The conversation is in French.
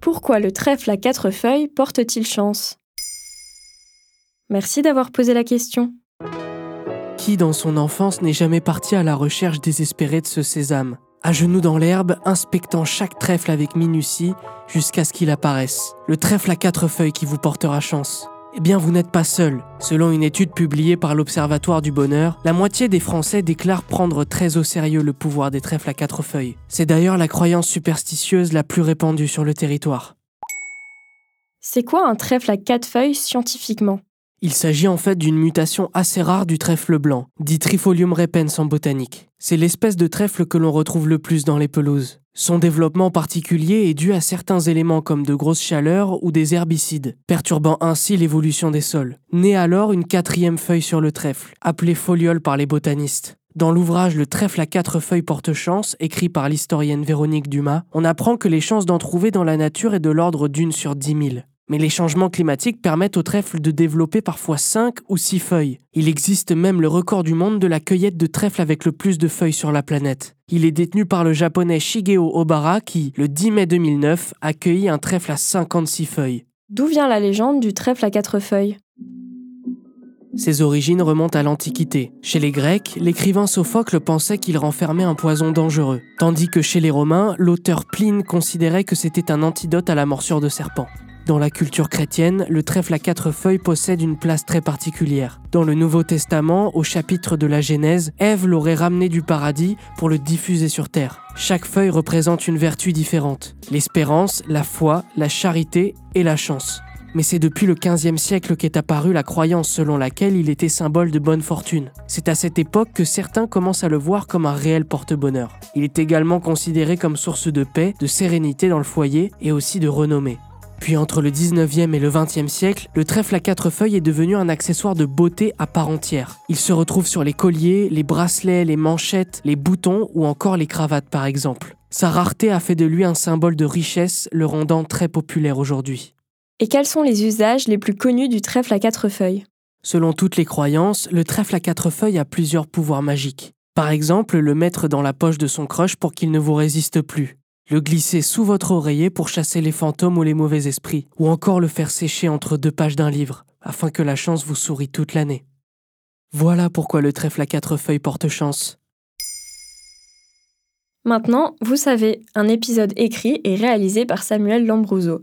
Pourquoi le trèfle à quatre feuilles porte-t-il chance? Merci d'avoir posé la question. Qui dans son enfance n'est jamais parti à la recherche désespérée de ce sésame À genoux dans l'herbe, inspectant chaque trèfle avec minutie jusqu'à ce qu'il apparaisse. Le trèfle à quatre feuilles qui vous portera chance. Eh bien, vous n'êtes pas seul. Selon une étude publiée par l'Observatoire du Bonheur, la moitié des Français déclarent prendre très au sérieux le pouvoir des trèfles à quatre feuilles. C'est d'ailleurs la croyance superstitieuse la plus répandue sur le territoire. C'est quoi un trèfle à quatre feuilles scientifiquement? Il s'agit en fait d'une mutation assez rare du trèfle blanc, dit Trifolium repens en botanique. C'est l'espèce de trèfle que l'on retrouve le plus dans les pelouses. Son développement particulier est dû à certains éléments comme de grosses chaleurs ou des herbicides, perturbant ainsi l'évolution des sols. Naît alors une quatrième feuille sur le trèfle, appelée foliole par les botanistes. Dans l'ouvrage Le trèfle à quatre feuilles porte chance, écrit par l'historienne Véronique Dumas, on apprend que les chances d'en trouver dans la nature est de l'ordre d'une sur dix mille. Mais les changements climatiques permettent au trèfle de développer parfois 5 ou 6 feuilles. Il existe même le record du monde de la cueillette de trèfle avec le plus de feuilles sur la planète. Il est détenu par le japonais Shigeo Obara qui, le 10 mai 2009, a cueilli un trèfle à 56 feuilles. D'où vient la légende du trèfle à quatre feuilles? Ses origines remontent à l'Antiquité. Chez les Grecs, l'écrivain Sophocle pensait qu'il renfermait un poison dangereux, tandis que chez les Romains, l'auteur Pline considérait que c'était un antidote à la morsure de serpent. Dans la culture chrétienne, le trèfle à quatre feuilles possède une place très particulière. Dans le Nouveau Testament, au chapitre de la Genèse, Ève l'aurait ramené du paradis pour le diffuser sur terre. Chaque feuille représente une vertu différente. L'espérance, la foi, la charité et la chance. Mais c'est depuis le XVe siècle qu'est apparue la croyance selon laquelle il était symbole de bonne fortune. C'est à cette époque que certains commencent à le voir comme un réel porte-bonheur. Il est également considéré comme source de paix, de sérénité dans le foyer et aussi de renommée. Puis entre le 19e et le 20e siècle, le trèfle à quatre feuilles est devenu un accessoire de beauté à part entière. Il se retrouve sur les colliers, les bracelets, les manchettes, les boutons ou encore les cravates par exemple. Sa rareté a fait de lui un symbole de richesse, le rendant très populaire aujourd'hui. Et quels sont les usages les plus connus du trèfle à quatre feuilles? Selon toutes les croyances, le trèfle à quatre feuilles a plusieurs pouvoirs magiques. Par exemple, le mettre dans la poche de son crush pour qu'il ne vous résiste plus le glisser sous votre oreiller pour chasser les fantômes ou les mauvais esprits, ou encore le faire sécher entre deux pages d'un livre, afin que la chance vous sourie toute l'année. Voilà pourquoi le trèfle à quatre feuilles porte chance. Maintenant, vous savez, un épisode écrit et réalisé par Samuel Lambrouzo.